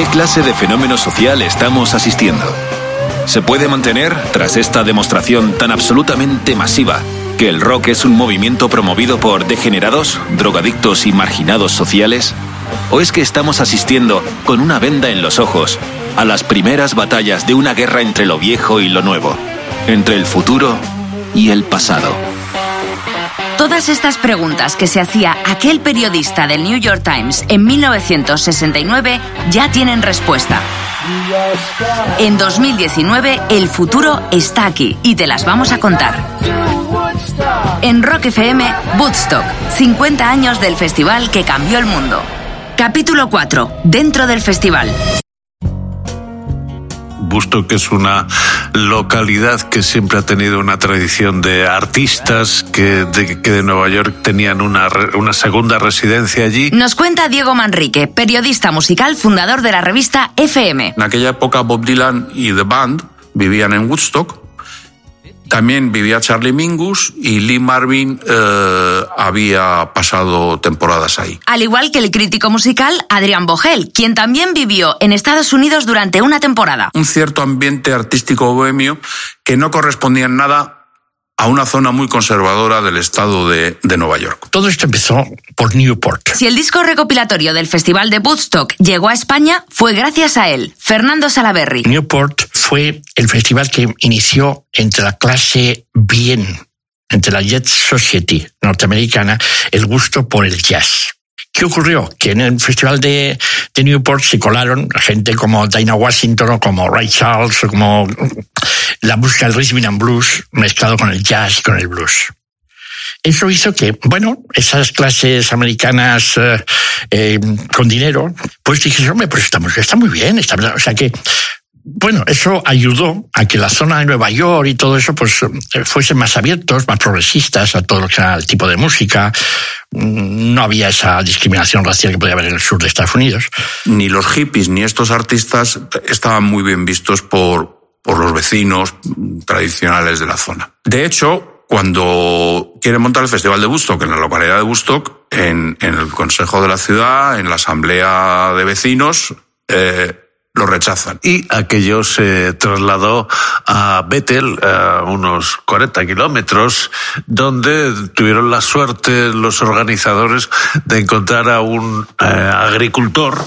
qué clase de fenómeno social estamos asistiendo? ¿Se puede mantener, tras esta demostración tan absolutamente masiva, que el rock es un movimiento promovido por degenerados, drogadictos y marginados sociales? ¿O es que estamos asistiendo, con una venda en los ojos, a las primeras batallas de una guerra entre lo viejo y lo nuevo, entre el futuro y el pasado? Todas estas preguntas que se hacía aquel periodista del New York Times en 1969 ya tienen respuesta. En 2019 el futuro está aquí y te las vamos a contar. En Rock FM, Woodstock, 50 años del festival que cambió el mundo. Capítulo 4. Dentro del festival. Busto, que es una localidad que siempre ha tenido una tradición de artistas que de, que de Nueva York tenían una, una segunda residencia allí. Nos cuenta Diego Manrique, periodista musical, fundador de la revista FM. En aquella época Bob Dylan y The Band vivían en Woodstock también vivía Charlie Mingus y Lee Marvin eh, había pasado temporadas ahí. Al igual que el crítico musical Adrián Bogel, quien también vivió en Estados Unidos durante una temporada. Un cierto ambiente artístico bohemio que no correspondía en nada a una zona muy conservadora del estado de, de, Nueva York. Todo esto empezó por Newport. Si el disco recopilatorio del Festival de Woodstock llegó a España, fue gracias a él, Fernando Salaberry. Newport fue el festival que inició entre la clase bien, entre la Jet Society norteamericana, el gusto por el jazz. ¿Qué ocurrió? Que en el Festival de, Newport se colaron gente como Dinah Washington o como Ray Charles o como la música del rhythm and blues mezclado con el jazz y con el blues. Eso hizo que, bueno, esas clases americanas eh, eh, con dinero, pues dije, hombre, pues estamos, está muy bien, está, o sea que bueno, eso ayudó a que la zona de Nueva York y todo eso pues fuesen más abiertos, más progresistas a todo lo que era el tipo de música. No había esa discriminación racial que podía haber en el sur de Estados Unidos. Ni los hippies ni estos artistas estaban muy bien vistos por, por los vecinos tradicionales de la zona. De hecho, cuando quieren montar el Festival de Woodstock en la localidad de Woodstock, en, en el Consejo de la Ciudad, en la Asamblea de Vecinos, eh, lo rechazan. Y aquello se trasladó a Bethel, a unos 40 kilómetros, donde tuvieron la suerte los organizadores de encontrar a un eh, agricultor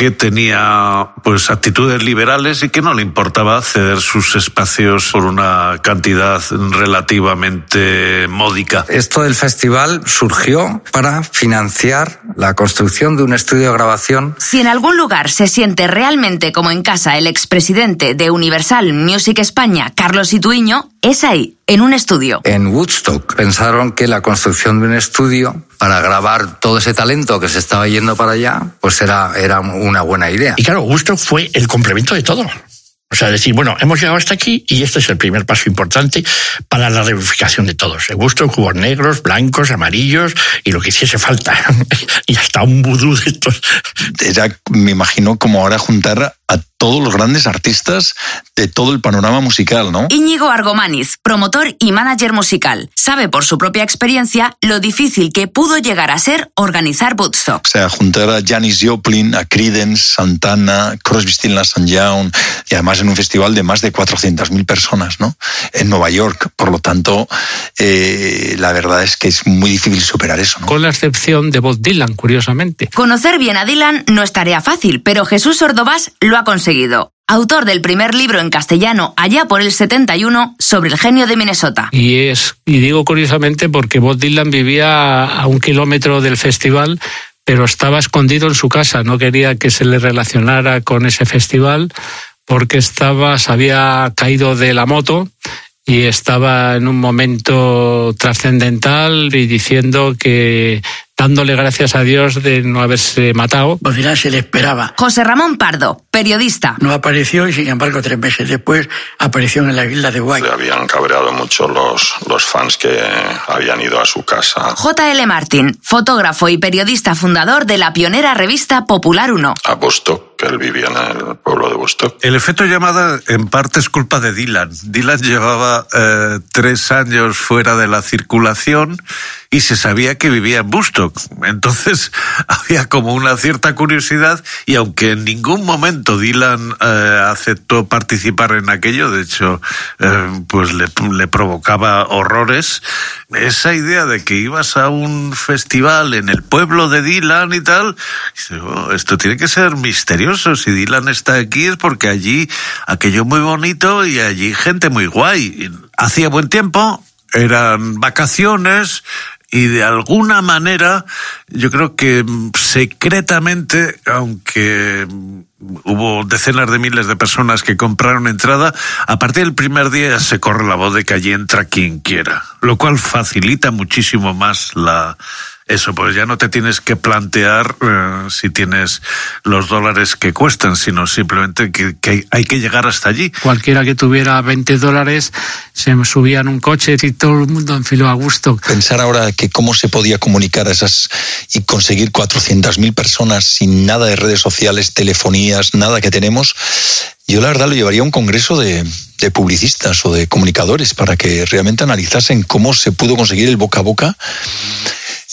que tenía pues actitudes liberales y que no le importaba ceder sus espacios por una cantidad relativamente módica. Esto del festival surgió para financiar la construcción de un estudio de grabación. Si en algún lugar se siente realmente como en casa el expresidente de Universal Music España, Carlos Ituiño, es ahí, en un estudio. En Woodstock pensaron que la construcción de un estudio para grabar todo ese talento que se estaba yendo para allá, pues era, era una buena idea. Y claro, Woodstock fue el complemento de todo. O sea, decir, bueno, hemos llegado hasta aquí y este es el primer paso importante para la reunificación de todos. El gusto hubo negros, blancos, amarillos y lo que hiciese falta. y hasta un vudú de estos. Era, me imagino, como ahora juntar a todos los grandes artistas de todo el panorama musical, ¿no? Íñigo Argomaniz, promotor y manager musical, sabe por su propia experiencia lo difícil que pudo llegar a ser organizar Woodstock. O sea, juntar a Janis Joplin, a Creedence, Santana, Crosby, Stills Nash Young, y además en un festival de más de 400.000 personas, ¿no? En Nueva York. Por lo tanto, eh, la verdad es que es muy difícil superar eso, ¿no? Con la excepción de Bob Dylan, curiosamente. Conocer bien a Dylan no es tarea fácil, pero Jesús Ordovás lo ha conseguido. Autor del primer libro en castellano allá por el 71 sobre el genio de Minnesota. Y es y digo curiosamente porque Bob Dylan vivía a un kilómetro del festival, pero estaba escondido en su casa, no quería que se le relacionara con ese festival porque estaba se había caído de la moto y estaba en un momento trascendental y diciendo que dándole gracias a Dios de no haberse matado. Al final se le esperaba. José Ramón Pardo, periodista. No apareció y sin embargo tres meses después apareció en la isla de Guay. Le habían cabreado mucho los, los fans que habían ido a su casa. JL Martín, fotógrafo y periodista fundador de la pionera revista Popular 1. A Bostock él vivía en el pueblo de Woodstock. El efecto llamada en parte es culpa de Dylan. Dylan llevaba eh, tres años fuera de la circulación y se sabía que vivía en Woodstock. Entonces había como una cierta curiosidad y aunque en ningún momento Dylan eh, aceptó participar en aquello, de hecho, eh, pues le, le provocaba horrores, esa idea de que ibas a un festival en el pueblo de Dylan y tal, "Oh, esto tiene que ser misterioso. Si Dylan está aquí es porque allí aquello muy bonito y allí gente muy guay. Hacía buen tiempo, eran vacaciones y de alguna manera yo creo que secretamente, aunque hubo decenas de miles de personas que compraron entrada, a partir del primer día se corre la voz de que allí entra quien quiera, lo cual facilita muchísimo más la eso, pues ya no te tienes que plantear eh, si tienes los dólares que cuestan, sino simplemente que, que hay, hay que llegar hasta allí. Cualquiera que tuviera 20 dólares se subía en un coche y todo el mundo enfiló a gusto. Pensar ahora que cómo se podía comunicar a esas y conseguir 400.000 personas sin nada de redes sociales, telefonías, nada que tenemos, yo la verdad lo llevaría a un congreso de, de publicistas o de comunicadores para que realmente analizasen cómo se pudo conseguir el boca a boca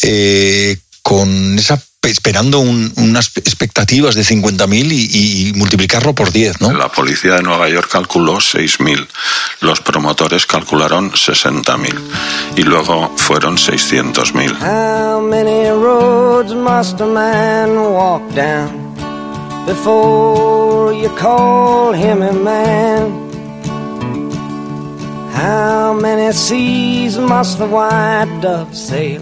eh, con esa esperando un- unas expectativas de 50.000 y, y multiplicarlo por 10, ¿no? La policía de Nueva York calculó 6.000, los promotores calcularon 60.000 y luego fueron 600.000. How many roads must a man walk down before you call him a man? How many seas must the white dove sail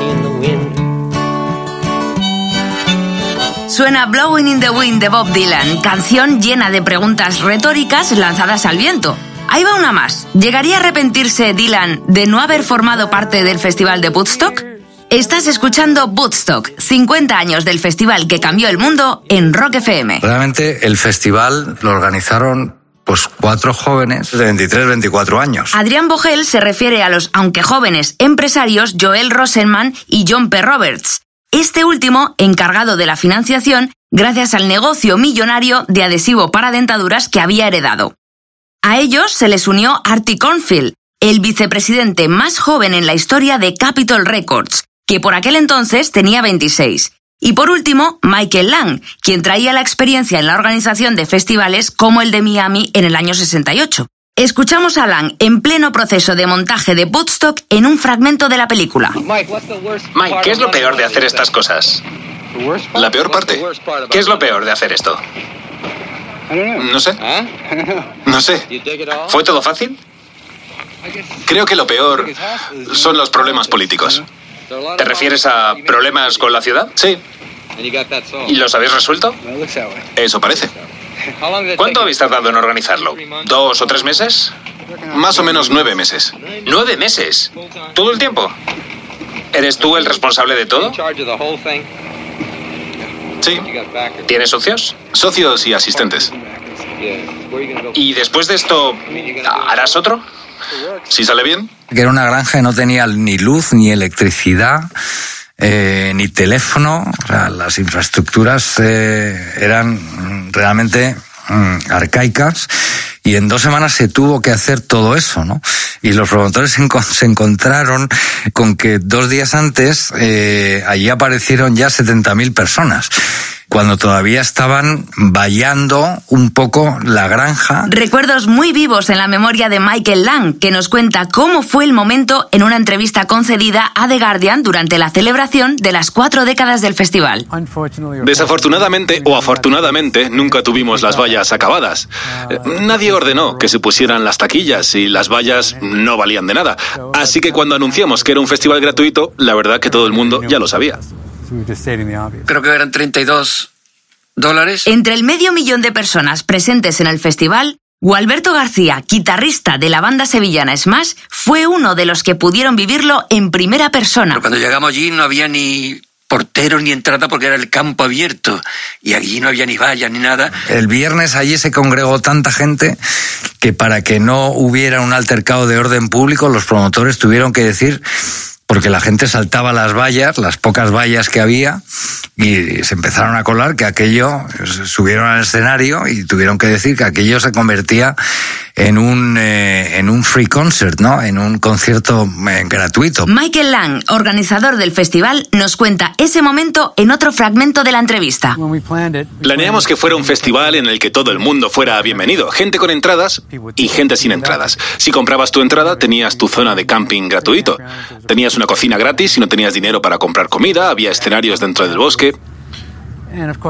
Suena Blowing in the Wind de Bob Dylan, canción llena de preguntas retóricas lanzadas al viento. Ahí va una más. ¿Llegaría a arrepentirse Dylan de no haber formado parte del Festival de Woodstock? Estás escuchando Woodstock, 50 años del festival que cambió el mundo en Rock FM. Realmente el festival lo organizaron pues cuatro jóvenes de 23, 24 años. Adrián Bogel se refiere a los, aunque jóvenes, empresarios Joel Rosenman y John P. Roberts. Este último encargado de la financiación gracias al negocio millonario de adhesivo para dentaduras que había heredado. A ellos se les unió Artie Cornfield, el vicepresidente más joven en la historia de Capitol Records, que por aquel entonces tenía 26. Y por último, Michael Lang, quien traía la experiencia en la organización de festivales como el de Miami en el año 68. Escuchamos a Lang en pleno proceso de montaje de Woodstock en un fragmento de la película. Mike, ¿qué es lo peor de hacer estas cosas? La peor parte. ¿Qué es lo peor de hacer esto? No sé. No sé. ¿Fue todo fácil? Creo que lo peor son los problemas políticos. ¿Te refieres a problemas con la ciudad? Sí, ¿Y los habéis resuelto? eso parece. ¿Cuánto habéis tardado en organizarlo? ¿Dos o tres meses? Más o menos nueve meses. ¿Nueve meses? ¿Todo el tiempo? ¿Eres tú el responsable de todo? Sí, ¿Tienes socios? socios y asistentes. ¿Y después de esto, harás otro? Si sale bien, Que era una granja que no tenía ni luz, ni electricidad, eh, ni teléfono. O sea, las infraestructuras eh, eran realmente mm, arcaicas. Y en dos semanas se tuvo que hacer todo eso, ¿no? Y los promotores se encontraron con que dos días antes eh, allí aparecieron ya 70.000 personas, cuando todavía estaban vallando un poco la granja Recuerdos muy vivos en la memoria de Michael Lang, que nos cuenta cómo fue el momento en una entrevista concedida a The Guardian durante la celebración de las cuatro décadas del festival. Desafortunadamente o afortunadamente nunca tuvimos las vallas acabadas. Eh, Nadie ordenó que se pusieran las taquillas y las vallas no valían de nada. Así que cuando anunciamos que era un festival gratuito, la verdad que todo el mundo ya lo sabía. Creo que eran 32 dólares. Entre el medio millón de personas presentes en el festival, Gualberto García, guitarrista de la banda sevillana Smash, fue uno de los que pudieron vivirlo en primera persona. Pero cuando llegamos allí no había ni porteros ni entrada porque era el campo abierto y allí no había ni vallas ni nada. El viernes allí se congregó tanta gente que para que no hubiera un altercado de orden público los promotores tuvieron que decir porque la gente saltaba las vallas, las pocas vallas que había, y se empezaron a colar que aquello, subieron al escenario y tuvieron que decir que aquello se convertía en un, eh, en un free concert, ¿no? En un concierto eh, gratuito. Michael Lang, organizador del festival, nos cuenta ese momento en otro fragmento de la entrevista. Planeamos que fuera un festival en el que todo el mundo fuera bienvenido, gente con entradas y gente sin entradas. Si comprabas tu entrada, tenías tu zona de camping gratuito. Tenías una cocina gratis si no tenías dinero para comprar comida, había escenarios dentro del bosque.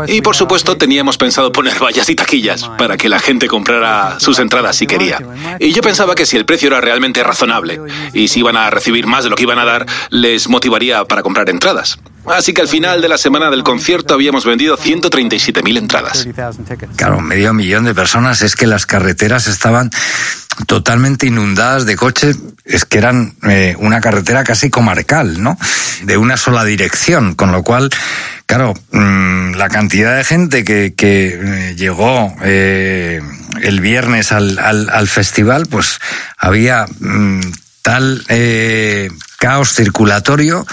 Y por supuesto teníamos pensado poner vallas y taquillas para que la gente comprara sus entradas si quería. Y yo pensaba que si el precio era realmente razonable y si iban a recibir más de lo que iban a dar, les motivaría para comprar entradas. Así que al final de la semana del concierto habíamos vendido 137.000 entradas. Claro, medio millón de personas. Es que las carreteras estaban totalmente inundadas de coches. Es que eran eh, una carretera casi comarcal, ¿no? De una sola dirección. Con lo cual, claro, mm, la cantidad de gente que, que eh, llegó eh, el viernes al, al, al, festival, pues había mm, tal caos circulatorio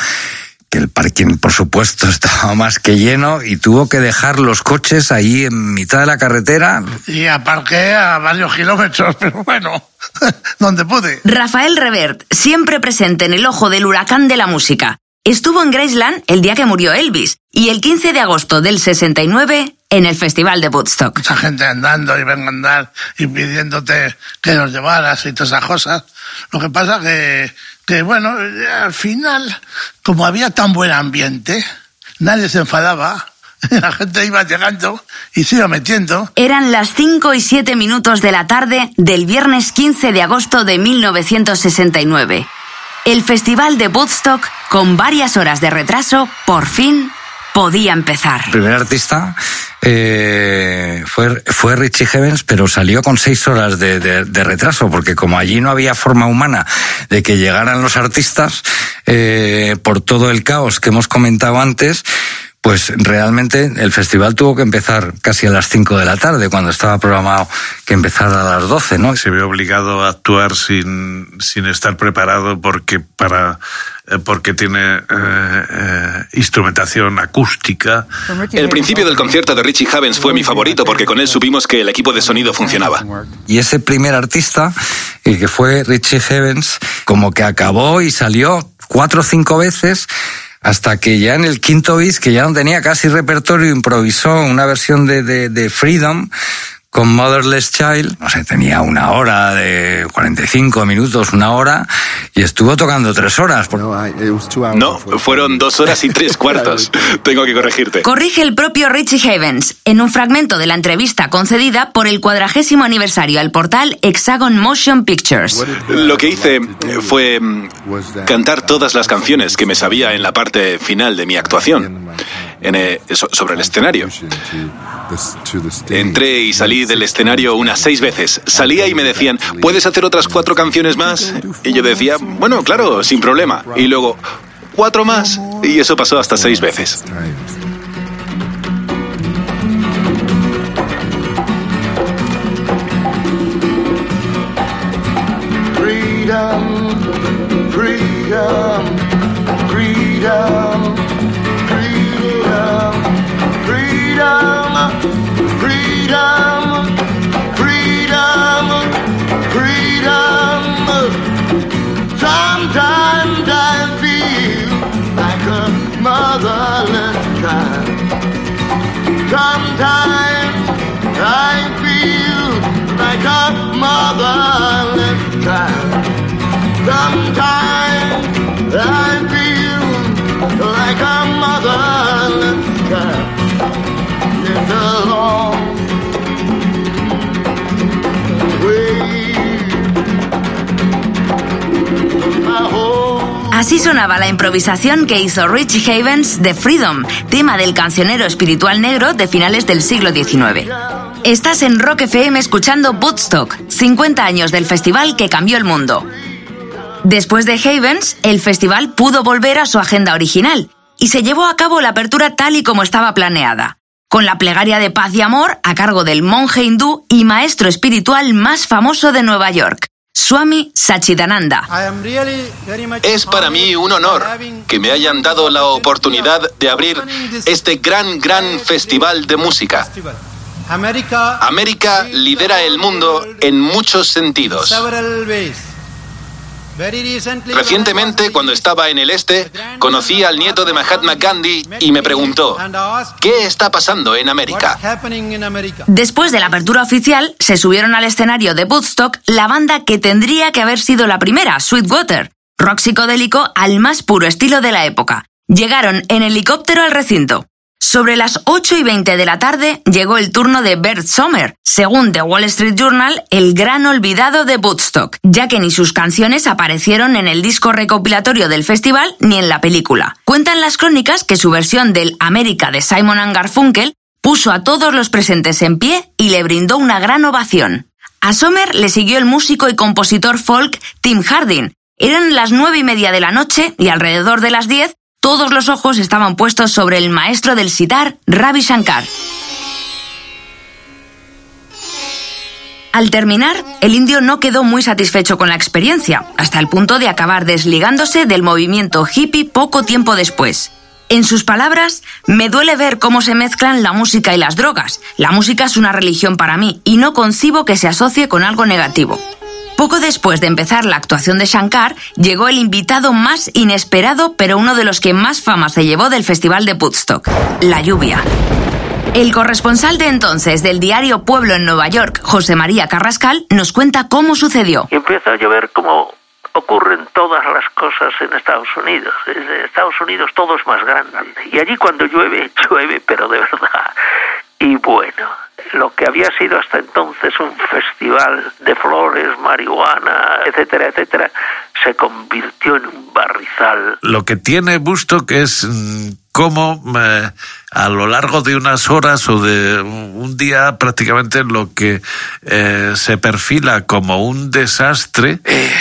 que el parking, por supuesto, estaba más que lleno y tuvo que dejar los coches ahí en mitad de la carretera. Y aparqué a varios kilómetros, pero bueno, donde pude. Rafael Revert, siempre presente en el ojo del huracán de la música. Estuvo en Graceland el día que murió Elvis y el 15 de agosto del 69 en el Festival de Woodstock. Mucha gente andando y venga a andar y pidiéndote que nos llevaras y todas esas cosas. Lo que pasa que que bueno, al final, como había tan buen ambiente, nadie se enfadaba, la gente iba llegando y se iba metiendo. Eran las 5 y 7 minutos de la tarde del viernes 15 de agosto de 1969. El festival de Woodstock, con varias horas de retraso, por fin podía empezar. El primer artista eh, fue, fue Richie Havens, pero salió con seis horas de, de, de, retraso, porque como allí no había forma humana de que llegaran los artistas, eh, por todo el caos que hemos comentado antes, pues realmente el festival tuvo que empezar casi a las 5 de la tarde, cuando estaba programado que empezara a las 12, ¿no? Se ve obligado a actuar sin, sin estar preparado porque para eh, porque tiene eh, eh, instrumentación acústica. El principio del concierto de Richie Havens fue mi favorito porque con él supimos que el equipo de sonido funcionaba. Y ese primer artista, el que fue Richie Havens, como que acabó y salió cuatro o cinco veces hasta que ya en el quinto bis, que ya no tenía casi repertorio, improvisó una versión de, de, de Freedom con Motherless Child, no sé, tenía una hora de 45 minutos, una hora, y estuvo tocando tres horas. No, fueron dos horas y tres cuartos. Tengo que corregirte. Corrige el propio Richie Havens en un fragmento de la entrevista concedida por el cuadragésimo aniversario al portal Hexagon Motion Pictures. Lo que hice fue mm, cantar todas las canciones que me sabía en la parte final de mi actuación eh, sobre el escenario. Entré y salí del escenario unas seis veces. Salía y me decían, ¿puedes hacer otras cuatro canciones más? Y yo decía, bueno, claro, sin problema. Y luego, cuatro más. Y eso pasó hasta seis veces. Freedom, freedom, freedom, freedom, freedom, freedom, freedom. Sometimes I feel like a motherless child. Sometimes I feel like a motherless child. Sometimes I feel Así sonaba la improvisación que hizo Rich Havens de Freedom, tema del cancionero espiritual negro de finales del siglo XIX. Estás en Rock FM escuchando Woodstock, 50 años del festival que cambió el mundo. Después de Havens, el festival pudo volver a su agenda original y se llevó a cabo la apertura tal y como estaba planeada, con la plegaria de paz y amor a cargo del monje hindú y maestro espiritual más famoso de Nueva York, Swami Sachidananda. Es para mí un honor que me hayan dado la oportunidad de abrir este gran, gran festival de música. América lidera el mundo en muchos sentidos. Recientemente, cuando estaba en el este, conocí al nieto de Mahatma Gandhi y me preguntó, ¿qué está pasando en América? Después de la apertura oficial, se subieron al escenario de Woodstock la banda que tendría que haber sido la primera, Sweetwater, rock psicodélico al más puro estilo de la época. Llegaron en helicóptero al recinto. Sobre las 8 y 20 de la tarde llegó el turno de Bert Sommer, según The Wall Street Journal, el gran olvidado de Woodstock, ya que ni sus canciones aparecieron en el disco recopilatorio del festival ni en la película. Cuentan las crónicas que su versión del América de Simon Garfunkel puso a todos los presentes en pie y le brindó una gran ovación. A Sommer le siguió el músico y compositor folk Tim Hardin. Eran las nueve y media de la noche y alrededor de las diez todos los ojos estaban puestos sobre el maestro del sitar, Ravi Shankar. Al terminar, el indio no quedó muy satisfecho con la experiencia, hasta el punto de acabar desligándose del movimiento hippie poco tiempo después. En sus palabras, me duele ver cómo se mezclan la música y las drogas. La música es una religión para mí y no concibo que se asocie con algo negativo. Poco después de empezar la actuación de Shankar, llegó el invitado más inesperado, pero uno de los que más fama se llevó del Festival de Woodstock, la lluvia. El corresponsal de entonces del diario Pueblo en Nueva York, José María Carrascal, nos cuenta cómo sucedió. Empieza a llover como ocurren todas las cosas en Estados Unidos. En Estados Unidos todo es más grande. Y allí cuando llueve, llueve, pero de verdad. Y bueno, lo que había sido hasta entonces un festival de flores, marihuana, etcétera, etcétera, se convirtió en un barrizal. Lo que tiene que es mm, cómo eh, a lo largo de unas horas o de un día prácticamente lo que eh, se perfila como un desastre. Eh,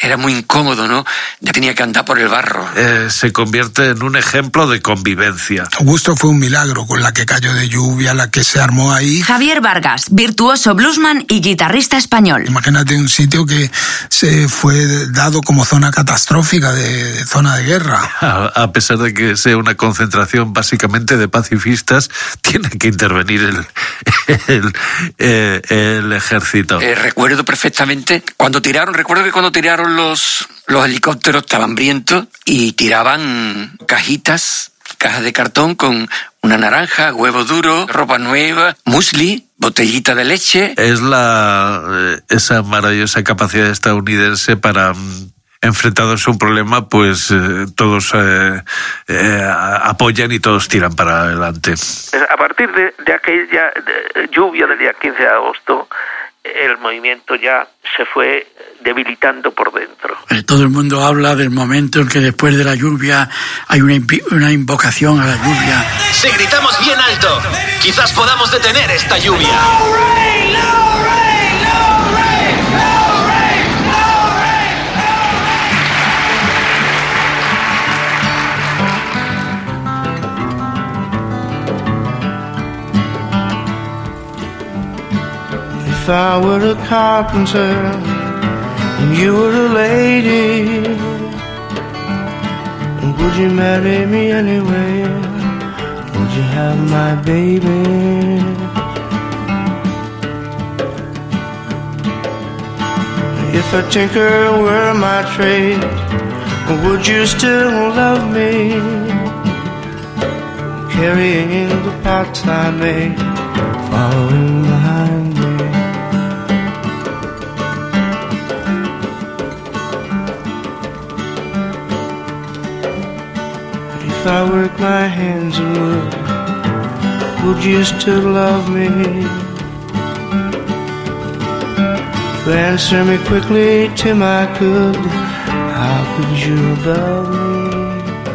era muy incómodo, ¿no? Ya tenía que andar por el barro. Eh, se convierte en un ejemplo de convivencia. Augusto fue un milagro con la que cayó de lluvia, la que se armó ahí. Javier Vargas, virtuoso bluesman y guitarrista español. Imagínate un sitio que se fue dado como zona catastrófica, de, zona de guerra. A, pesar de que sea una concentración básicamente de pacifistas, tiene que intervenir el, el, el ejército. Eh, recuerdo perfectamente cuando tiraron, recuerdo que cuando tiraron los, los helicópteros estaban hambrientos y tiraban cajitas, cajas de cartón con una naranja, huevo duro, ropa nueva, musli, botellita de leche. Es la eh, esa maravillosa capacidad estadounidense para mm, enfrentados a un problema, pues eh, todos eh, apoyan y todos tiran para adelante. A partir de, de aquella lluvia del día 15 de agosto, el movimiento ya se fue debilitando por dentro. Eh, todo el mundo habla del momento en que después de la lluvia hay una, una invocación a la lluvia. Si gritamos bien alto, quizás podamos detener esta lluvia. If I were a carpenter and you were a lady, would you marry me anyway? Would you have my baby? If a tinker were my trade, would you still love me? Carrying the pots I made, following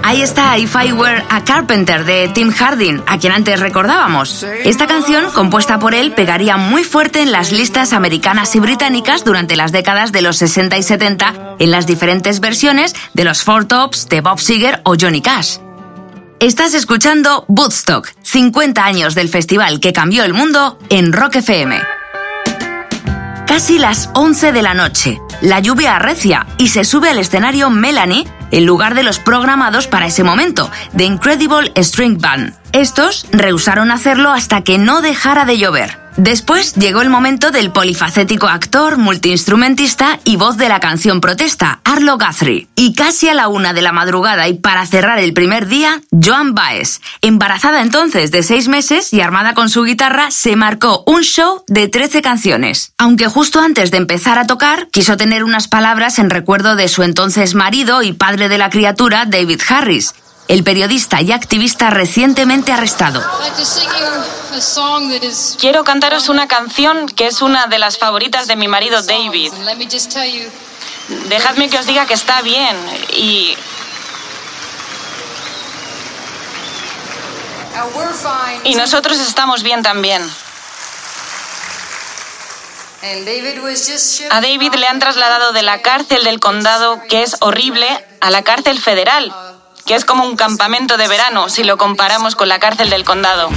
Ahí está If I Were a Carpenter de Tim Harding, a quien antes recordábamos. Esta canción, compuesta por él, pegaría muy fuerte en las listas americanas y británicas durante las décadas de los 60 y 70 en las diferentes versiones de los Four Tops, de Bob Seger o Johnny Cash. Estás escuchando Woodstock, 50 años del festival que cambió el mundo en Rock FM. Casi las 11 de la noche. La lluvia arrecia y se sube al escenario Melanie en lugar de los programados para ese momento, The Incredible String Band. Estos rehusaron hacerlo hasta que no dejara de llover. Después llegó el momento del polifacético actor, multiinstrumentista y voz de la canción protesta, Arlo Guthrie. Y casi a la una de la madrugada y para cerrar el primer día, Joan Baez. Embarazada entonces de seis meses y armada con su guitarra, se marcó un show de 13 canciones. Aunque justo antes de empezar a tocar, quiso tener unas palabras en recuerdo de su entonces marido y padre de la criatura, David Harris, el periodista y activista recientemente arrestado. Quiero cantaros una canción que es una de las favoritas de mi marido David. Dejadme que os diga que está bien y... Y nosotros estamos bien también. A David le han trasladado de la cárcel del condado, que es horrible, a la cárcel federal, que es como un campamento de verano si lo comparamos con la cárcel del condado.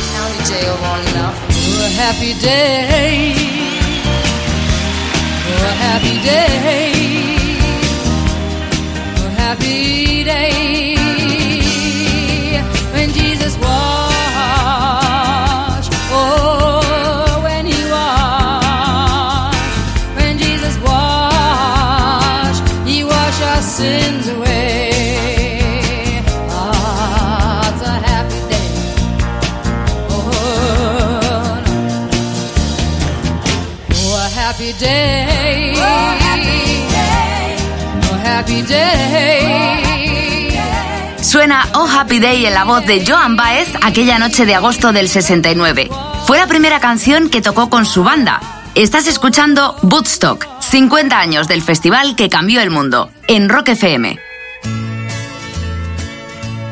Oh Happy Day en la voz de Joan Baez aquella noche de agosto del 69. Fue la primera canción que tocó con su banda. Estás escuchando Woodstock, 50 años del festival que cambió el mundo, en Rock FM.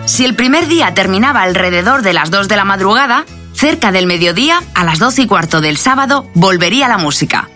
Si el primer día terminaba alrededor de las 2 de la madrugada, cerca del mediodía, a las 12 y cuarto del sábado, volvería la música.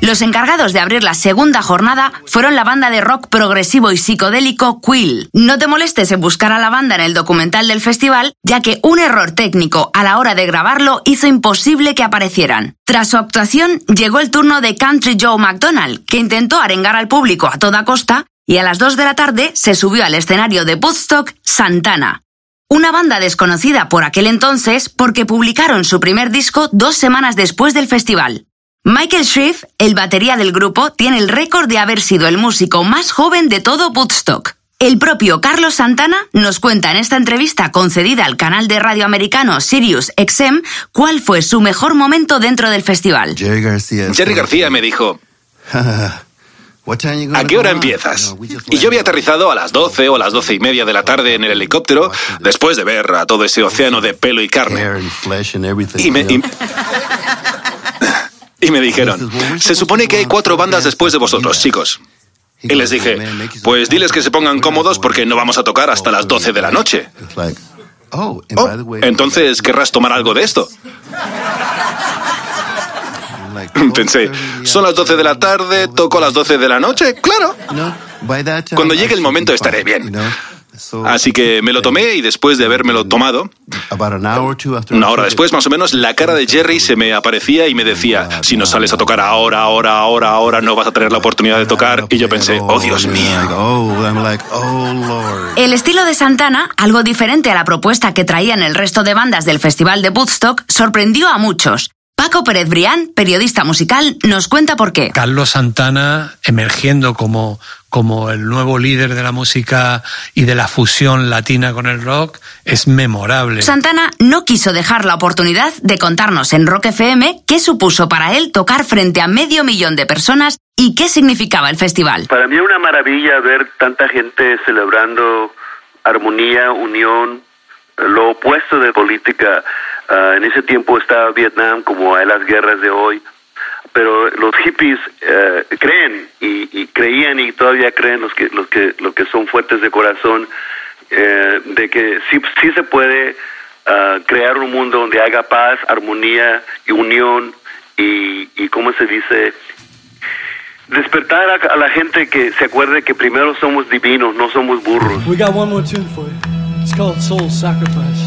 Los encargados de abrir la segunda jornada fueron la banda de rock progresivo y psicodélico Quill. No te molestes en buscar a la banda en el documental del festival, ya que un error técnico a la hora de grabarlo hizo imposible que aparecieran. Tras su actuación, llegó el turno de Country Joe McDonald, que intentó arengar al público a toda costa, y a las 2 de la tarde se subió al escenario de Woodstock Santana. Una banda desconocida por aquel entonces porque publicaron su primer disco dos semanas después del festival. Michael Shrift, el batería del grupo, tiene el récord de haber sido el músico más joven de todo Woodstock. El propio Carlos Santana nos cuenta en esta entrevista concedida al canal de radio americano Sirius XM cuál fue su mejor momento dentro del festival. Jerry García. Jerry García me dijo, ¿a qué hora empiezas? Y yo había aterrizado a las 12 o a las 12 y media de la tarde en el helicóptero después de ver a todo ese océano de pelo y carne. Y me, y- y me dijeron, se supone que hay cuatro bandas después de vosotros, chicos. Y les dije, pues diles que se pongan cómodos porque no vamos a tocar hasta las 12 de la noche. Oh, Oh, entonces querrás tomar algo de esto. Pensé, son las 12 de la tarde, toco a las 12 de la noche, claro. Cuando llegue el momento estaré bien. Así que me lo tomé y después de habérmelo tomado, una hora después más o menos, la cara de Jerry se me aparecía y me decía, si no sales a tocar ahora, ahora, ahora, ahora, no vas a tener la oportunidad de tocar. Y yo pensé, oh Dios mío. oh, I'm like, oh Lord. El estilo de Santana, algo diferente a la propuesta que traían el resto de bandas del Festival de Woodstock, sorprendió a muchos. Paco Pérez Brián, periodista musical, nos cuenta por qué. Carlos Santana emergiendo como, como el nuevo líder de la música y de la fusión latina con el rock es memorable. Santana no quiso dejar la oportunidad de contarnos en Rock FM qué supuso para él tocar frente a medio millón de personas y qué significaba el festival. Para mí era una maravilla ver tanta gente celebrando armonía, unión, lo opuesto de política. Ah, en ese tiempo estaba Vietnam como hay las guerras de hoy, pero los hippies eh, creen y, y creían y todavía creen los que los que los que son fuertes de corazón eh, de que sí se puede ah, crear un mundo donde haga paz, armonía y unión y y cómo se dice despertar a, a la gente que se acuerde que primero somos divinos, no somos burros. We got one more tune for you. It's called Soul Sacrifice.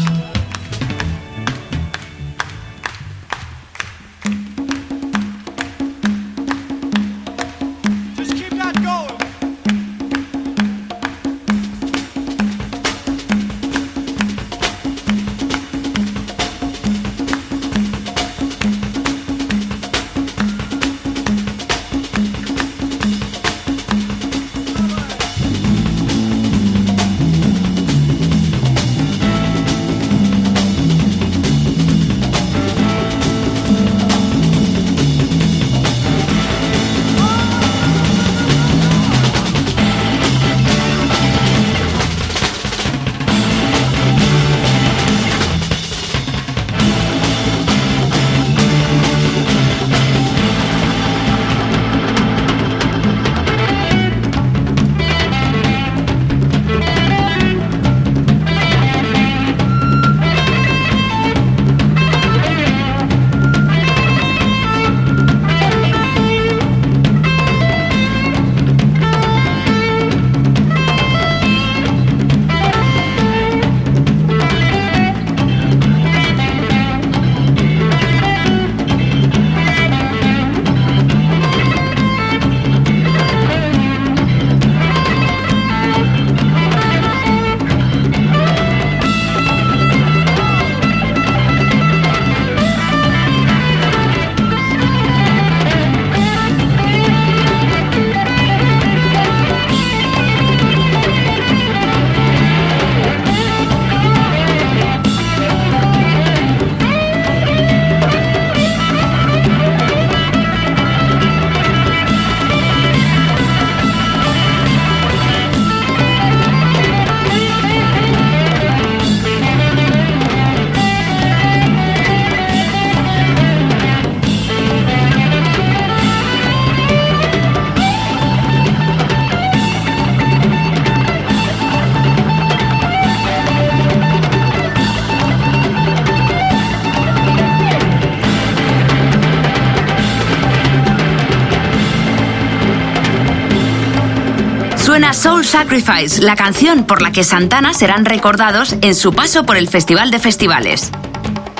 Sacrifice, la canción por la que Santana serán recordados en su paso por el Festival de Festivales.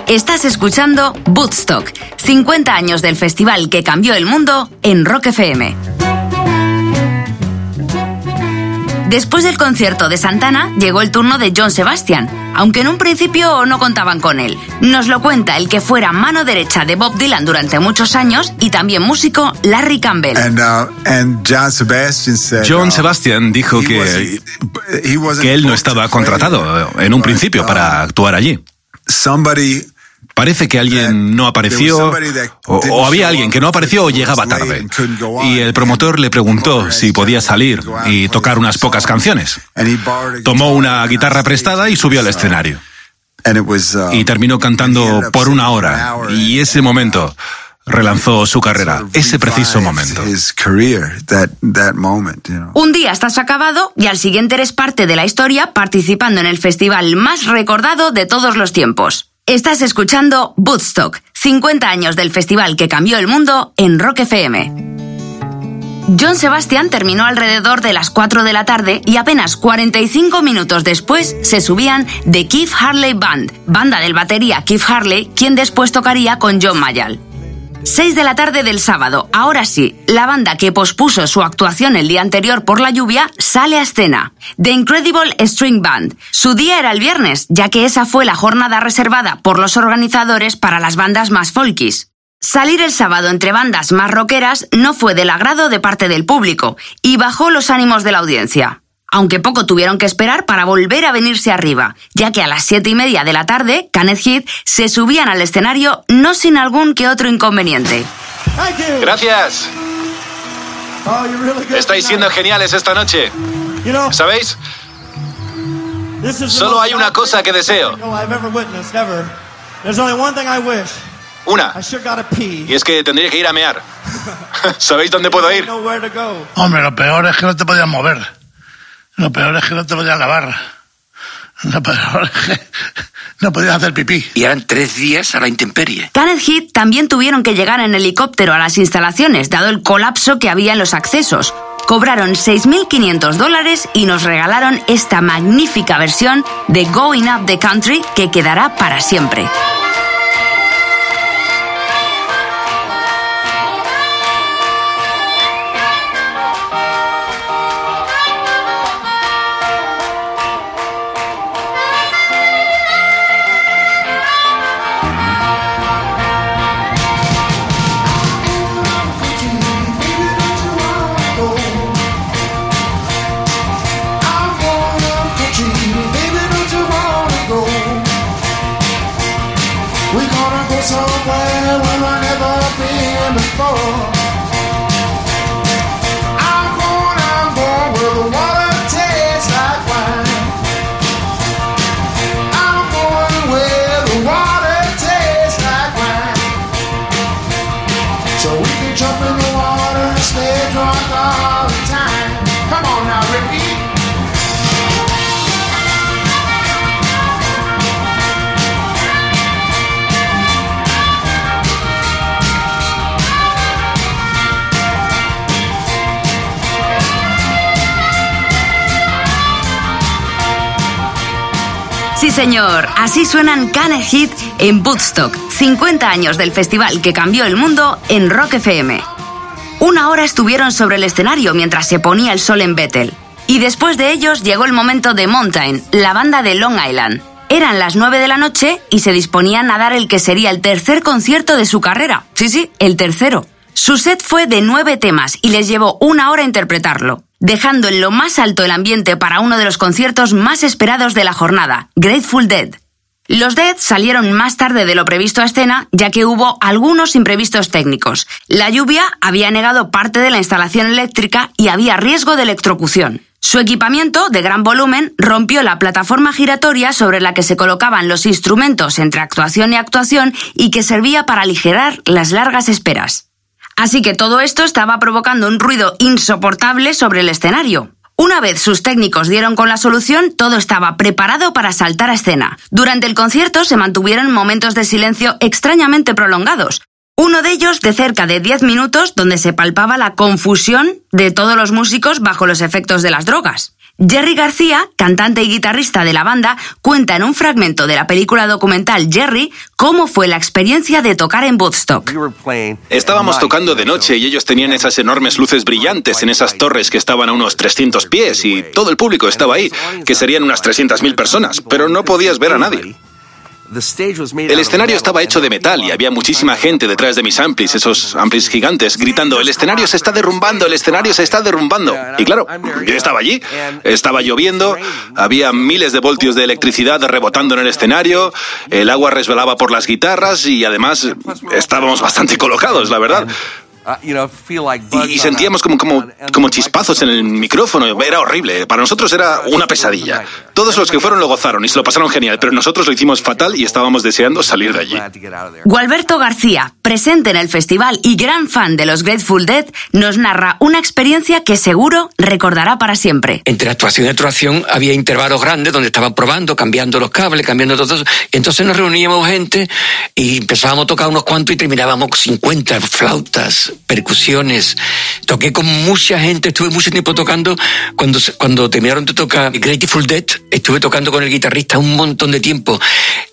Estás escuchando Woodstock, 50 años del festival que cambió el mundo en Rock FM. Después del concierto de Santana, llegó el turno de John Sebastian, aunque en un principio no contaban con él. Nos lo cuenta el que fuera mano derecha de Bob Dylan durante muchos años y también músico Larry Campbell. And, uh, and John Sebastian said, John uh, Sebastian dijo que, él no estaba contratado eh, en un principio para actuar allí. Somebody Parece que alguien no apareció o, o había alguien que no apareció o llegaba tarde. Y el promotor le preguntó si podía salir y tocar unas pocas canciones. Tomó una guitarra prestada y subió al escenario. uh, Y terminó cantando por una hora. Y ese momento relanzó su carrera. Ese preciso momento. Un día estás acabado y al siguiente eres parte de la historia participando en el festival más recordado de todos los tiempos. Estás escuchando Woodstock, 50 años del festival que cambió el mundo en Rock FM. John Sebastian terminó alrededor de las 4 de la tarde y apenas 45 minutos después se subían The Keith Harley Band, banda del batería Keith Harley, quien después tocaría con John Mayall. 6 de la tarde del sábado, ahora sí, la banda que pospuso su actuación el día anterior por la lluvia sale a escena. The Incredible String Band. Su día era el viernes, ya que esa fue la jornada reservada por los organizadores para las bandas más folkis. Salir el sábado entre bandas más rockeras no fue del agrado de parte del público y bajó los ánimos de la audiencia. Aunque poco tuvieron que esperar para volver a venirse arriba, ya que a las siete y media de la tarde, Kenneth Heath se subían al escenario no sin algún que otro inconveniente. Gracias. Oh, Estáis siendo geniales esta noche. ¿Sabéis? Solo hay una cosa que deseo. Una. Y es que tendría que ir a mear. ¿Sabéis dónde puedo ir? Hombre, lo peor es que no te podías mover. Lo peor es que no te podías lavar. Lo peor es que no podías hacer pipí. Y eran tres días a la intemperie. Kenneth Heath también tuvieron que llegar en helicóptero a las instalaciones, dado el colapso que había en los accesos. Cobraron 6.500 dólares y nos regalaron esta magnífica versión de Going Up the Country que quedará para siempre. Señor, así suenan Kenneth Heath en Woodstock, 50 años del festival que cambió el mundo en Rock FM. Una hora estuvieron sobre el escenario mientras se ponía el sol en Bethel. Y después de ellos llegó el momento de Mountain, la banda de Long Island. Eran las 9 de la noche y se disponían a dar el que sería el tercer concierto de su carrera. Sí, sí, el tercero. Su set fue de nueve temas y les llevó una hora interpretarlo, dejando en lo más alto el ambiente para uno de los conciertos más esperados de la jornada, Grateful Dead. Los Dead salieron más tarde de lo previsto a escena, ya que hubo algunos imprevistos técnicos. La lluvia había negado parte de la instalación eléctrica y había riesgo de electrocución. Su equipamiento, de gran volumen, rompió la plataforma giratoria sobre la que se colocaban los instrumentos entre actuación y actuación y que servía para aligerar las largas esperas. Así que todo esto estaba provocando un ruido insoportable sobre el escenario. Una vez sus técnicos dieron con la solución, todo estaba preparado para saltar a escena. Durante el concierto se mantuvieron momentos de silencio extrañamente prolongados. Uno de ellos de cerca de 10 minutos donde se palpaba la confusión de todos los músicos bajo los efectos de las drogas. Jerry García, cantante y guitarrista de la banda, cuenta en un fragmento de la película documental Jerry cómo fue la experiencia de tocar en Woodstock. Estábamos tocando de noche y ellos tenían esas enormes luces brillantes en esas torres que estaban a unos 300 pies y todo el público estaba ahí, que serían unas 300.000 personas, pero no podías ver a nadie. El escenario estaba hecho de metal y había muchísima gente detrás de mis amplis, esos amplis gigantes, gritando, el escenario se está derrumbando, el escenario se está derrumbando. Y claro, yo estaba allí, estaba lloviendo, había miles de voltios de electricidad rebotando en el escenario, el agua resbalaba por las guitarras y además estábamos bastante colocados, la verdad. Y sentíamos como, como, como chispazos en el micrófono. Era horrible. Para nosotros era una pesadilla. Todos los que fueron lo gozaron y se lo pasaron genial, pero nosotros lo hicimos fatal y estábamos deseando salir de allí. Gualberto García, presente en el festival y gran fan de los Grateful Dead, nos narra una experiencia que seguro recordará para siempre. Entre actuación y actuación había intervalos grandes donde estaban probando, cambiando los cables, cambiando todo eso. Entonces nos reuníamos gente y empezábamos a tocar unos cuantos y terminábamos 50 flautas, percusiones. Toqué con mucha gente, estuve mucho tiempo tocando. Cuando, cuando terminaron de tocar Grateful Dead, estuve tocando con el guitarrista un montón de tiempo.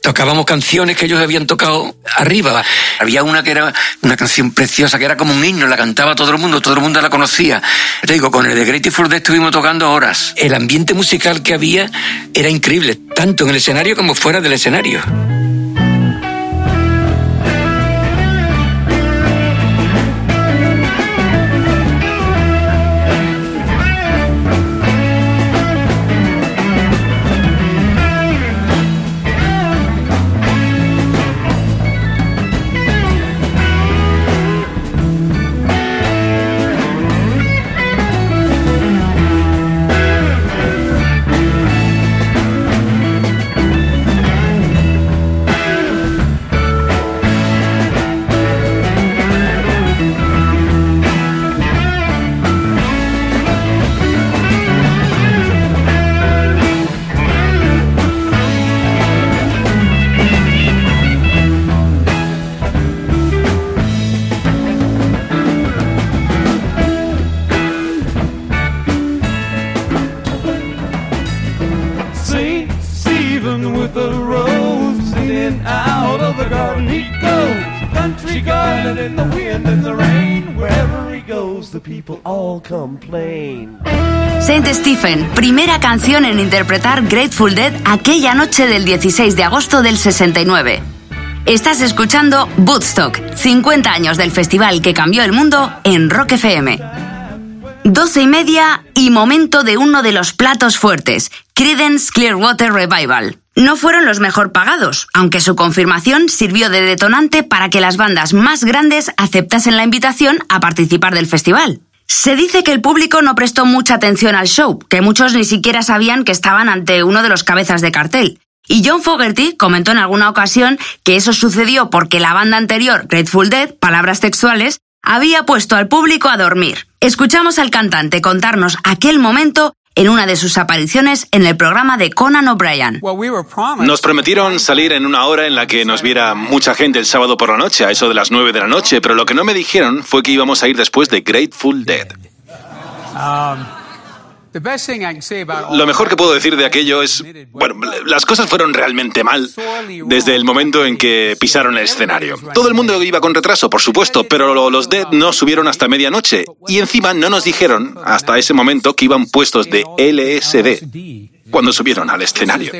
Tocábamos canciones que ellos habían tocado arriba. Había una que era una canción preciosa, que era como un himno, la cantaba todo el mundo, todo el mundo la conocía. Te digo, con el de Grateful Dead estuvimos tocando horas. El ambiente musical que había era increíble, tanto en el escenario como fuera del escenario. Stephen, primera canción en interpretar Grateful Dead aquella noche del 16 de agosto del 69. Estás escuchando Woodstock, 50 años del festival que cambió el mundo en Rock FM. 12 y media y momento de uno de los platos fuertes, Creedence Clearwater Revival. No fueron los mejor pagados, aunque su confirmación sirvió de detonante para que las bandas más grandes aceptasen la invitación a participar del festival. Se dice que el público no prestó mucha atención al show, que muchos ni siquiera sabían que estaban ante uno de los cabezas de cartel. Y John Fogerty comentó en alguna ocasión que eso sucedió porque la banda anterior, Grateful Dead, palabras textuales, había puesto al público a dormir. Escuchamos al cantante contarnos aquel momento en una de sus apariciones en el programa de Conan O'Brien. Nos prometieron salir en una hora en la que nos viera mucha gente el sábado por la noche, a eso de las 9 de la noche, pero lo que no me dijeron fue que íbamos a ir después de Grateful Dead. Lo mejor que puedo decir de aquello es, bueno, las cosas fueron realmente mal desde el momento en que pisaron el escenario. Todo el mundo iba con retraso, por supuesto, pero lo- los Dead no subieron hasta medianoche y encima no nos dijeron hasta ese momento que iban puestos de LSD cuando subieron al escenario.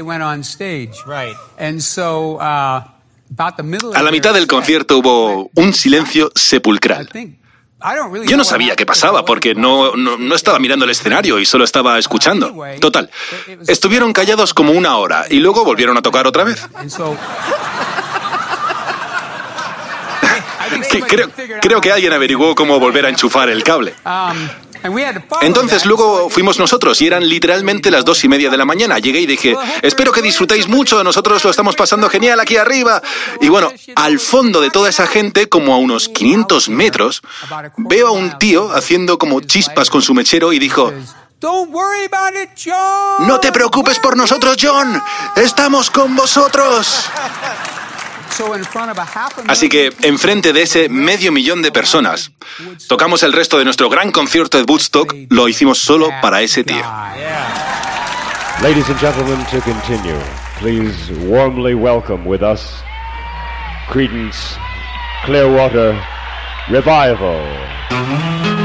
A la mitad del concierto hubo un silencio sepulcral. Yo no sabía qué pasaba porque no, no, no estaba mirando el escenario y solo estaba escuchando. Total, estuvieron callados como una hora y luego volvieron a tocar otra vez. Creo, creo que alguien averiguó cómo volver a enchufar el cable. Entonces luego fuimos nosotros y eran literalmente las dos y media de la mañana. Llegué y dije, espero que disfrutéis mucho, nosotros lo estamos pasando genial aquí arriba. Y bueno, al fondo de toda esa gente, como a unos 500 metros, veo a un tío haciendo como chispas con su mechero y dijo, no te preocupes por nosotros, John, estamos con vosotros. Así que, enfrente de ese medio millón de personas, tocamos el resto de nuestro gran concierto de Woodstock, lo hicimos solo para ese tío. Ladies and gentlemen, to continue, please warmly welcome with us Credence Clearwater Revival.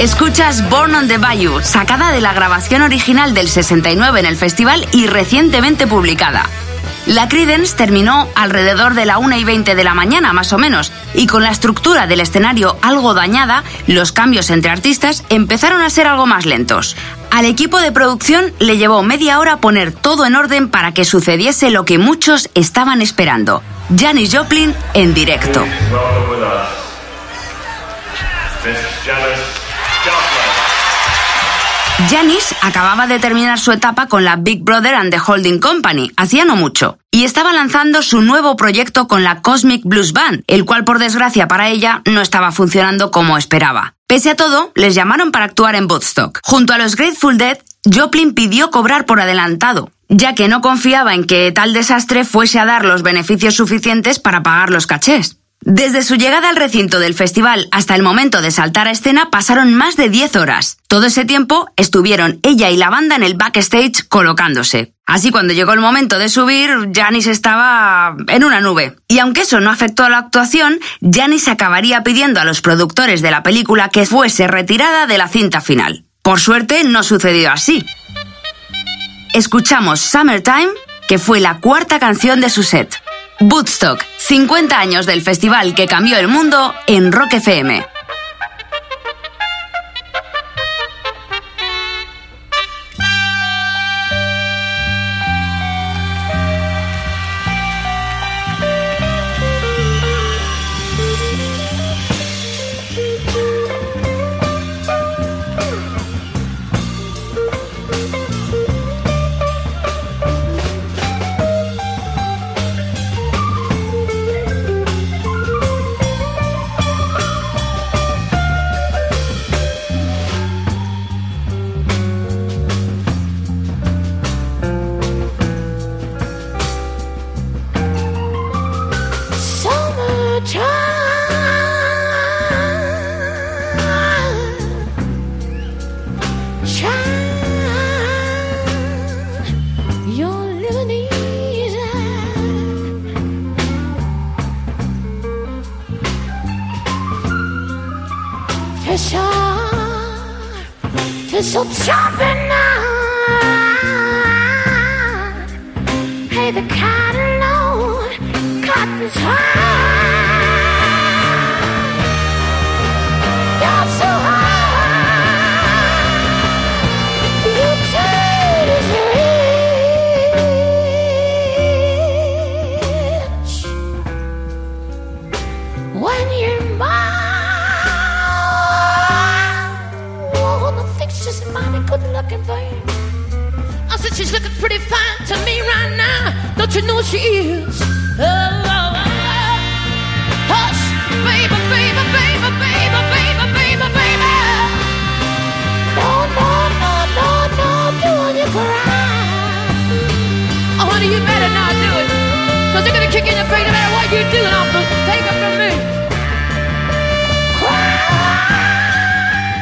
Escuchas Born on the Bayou, sacada de la grabación original del 69 en el festival y recientemente publicada. La Creedence terminó alrededor de la 1 y 20 de la mañana, más o menos, y con la estructura del escenario algo dañada, los cambios entre artistas empezaron a ser algo más lentos. Al equipo de producción le llevó media hora poner todo en orden para que sucediese lo que muchos estaban esperando. Janis Joplin en directo. Janis acababa de terminar su etapa con la Big Brother and the Holding Company, hacía no mucho, y estaba lanzando su nuevo proyecto con la Cosmic Blues Band, el cual por desgracia para ella no estaba funcionando como esperaba. Pese a todo, les llamaron para actuar en Woodstock. Junto a los Grateful Dead, Joplin pidió cobrar por adelantado, ya que no confiaba en que tal desastre fuese a dar los beneficios suficientes para pagar los cachés. Desde su llegada al recinto del festival hasta el momento de saltar a escena pasaron más de 10 horas. Todo ese tiempo estuvieron ella y la banda en el backstage colocándose. Así cuando llegó el momento de subir, Janis estaba en una nube. Y aunque eso no afectó a la actuación, Janis acabaría pidiendo a los productores de la película que fuese retirada de la cinta final. Por suerte no sucedió así. Escuchamos Summertime, que fue la cuarta canción de su set. Woodstock, 50 años del festival que cambió el mundo en Rock FM.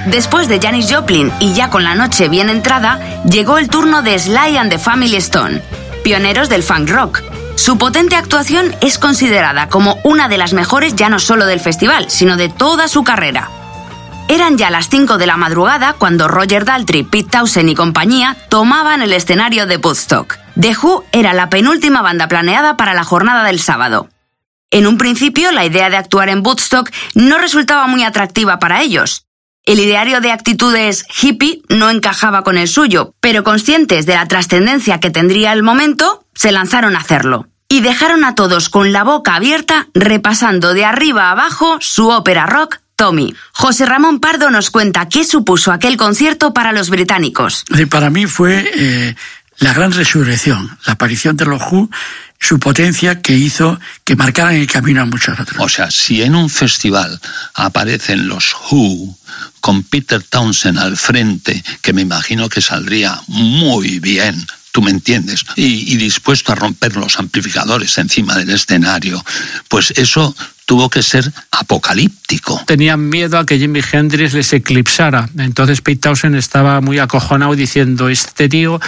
Después de Janis Joplin y ya con la noche bien entrada, llegó el turno de Sly and the Family Stone, pioneros del funk rock. Su potente actuación es considerada como una de las mejores ya no solo del festival, sino de toda su carrera. Eran ya las 5 de la madrugada cuando Roger Daltrey, Pete Townsend y compañía tomaban el escenario de Woodstock. The Who era la penúltima banda planeada para la jornada del sábado. En un principio, la idea de actuar en Woodstock no resultaba muy atractiva para ellos. El ideario de actitudes hippie no encajaba con el suyo, pero conscientes de la trascendencia que tendría el momento, se lanzaron a hacerlo. Y dejaron a todos con la boca abierta repasando de arriba abajo su ópera rock Tommy. José Ramón Pardo nos cuenta qué supuso aquel concierto para los británicos. Y para mí fue eh, la gran resurrección, la aparición de los Who, su potencia que hizo que marcaran el camino a muchos otros. O sea, si en un festival aparecen los Who con Peter Townsend al frente, que me imagino que saldría muy bien, tú me entiendes, y, y dispuesto a romper los amplificadores encima del escenario, pues eso tuvo que ser apocalíptico. Tenían miedo a que Jimi Hendrix les eclipsara. Entonces Pete Townsend estaba muy acojonado diciendo, este tío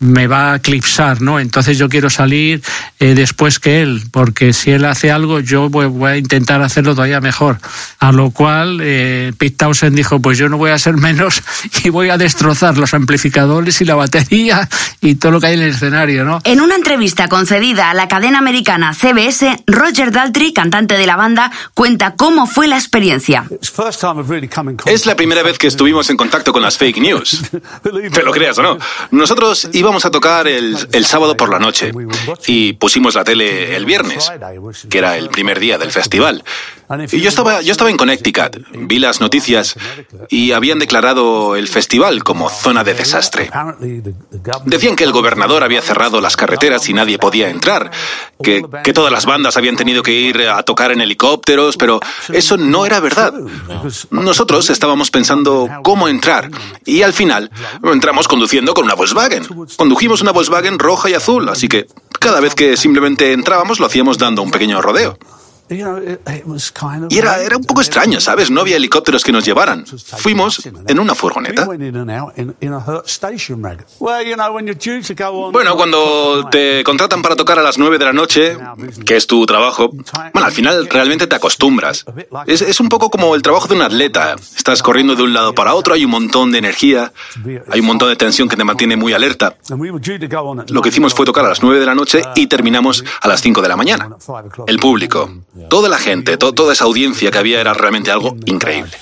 me va a eclipsar, ¿no? Entonces yo quiero salir eh, después que él, porque si él hace algo, yo voy, voy a intentar hacerlo todavía mejor. A lo cual eh, Pete Townsend dijo, pues yo no voy a ser menos y voy a destrozar los amplificadores y la batería y todo lo que hay en el escenario, ¿no? En una entrevista concedida a la cadena americana CBS, Roger Daltrey, cantante de la banda, cuenta cómo fue la experiencia. Es la primera vez que estuvimos en contacto con las fake news. Te lo creas o no. Nosotros íbamos a tocar el, el sábado por la noche y pusimos la tele el viernes, que era el primer día del festival. Y yo estaba, yo estaba en Connecticut, vi las noticias y habían declarado el festival como zona de desastre. Decían que el gobernador había cerrado las carreteras y nadie podía entrar, que, que todas las bandas habían tenido que ir a tocar en helicópteros, pero eso no era verdad. Nosotros estábamos pensando cómo entrar y al final entramos conduciendo con una Volkswagen. Condujimos una Volkswagen roja y azul, así que cada vez que simplemente entrábamos lo hacíamos dando un pequeño rodeo. Y era, era un poco extraño, ¿sabes? No había helicópteros que nos llevaran. Fuimos en una furgoneta. Bueno, cuando te contratan para tocar a las 9 de la noche, que es tu trabajo, bueno, al final realmente te acostumbras. Es, es un poco como el trabajo de un atleta. Estás corriendo de un lado para otro, hay un montón de energía, hay un montón de tensión que te mantiene muy alerta. Lo que hicimos fue tocar a las 9 de la noche y terminamos a las 5 de la mañana. El público, toda la gente, to- toda esa audiencia que había era realmente algo increíble.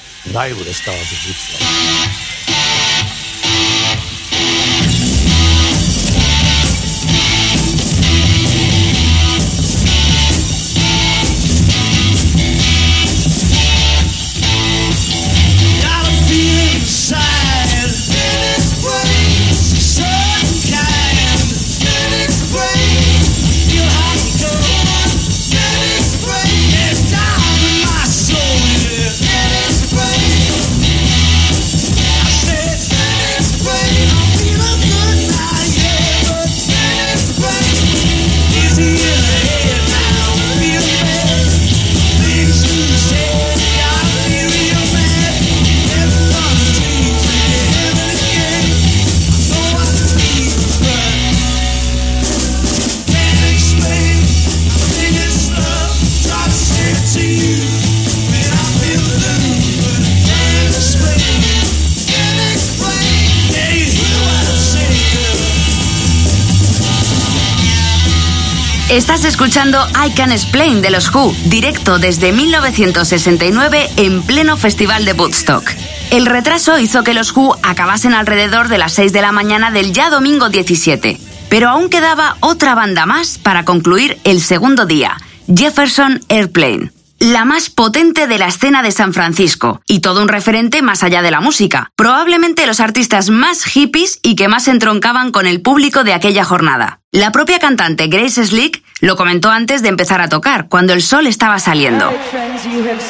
Estás escuchando I Can Explain de los Who, directo desde 1969 en pleno festival de Woodstock. El retraso hizo que los Who acabasen alrededor de las 6 de la mañana del ya domingo 17. Pero aún quedaba otra banda más para concluir el segundo día, Jefferson Airplane. La más potente de la escena de San Francisco y todo un referente más allá de la música. Probablemente los artistas más hippies y que más entroncaban con el público de aquella jornada. La propia cantante Grace Slick lo comentó antes de empezar a tocar, cuando el sol estaba saliendo.